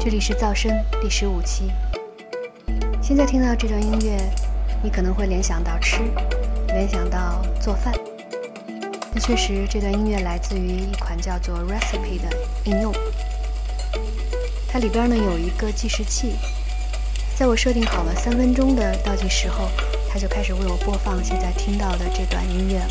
这里是噪声第十五期。现在听到这段音乐，你可能会联想到吃，联想到做饭。那确实，这段音乐来自于一款叫做 Recipe 的应用。它里边呢有一个计时器，在我设定好了三分钟的倒计时后，它就开始为我播放现在听到的这段音乐了。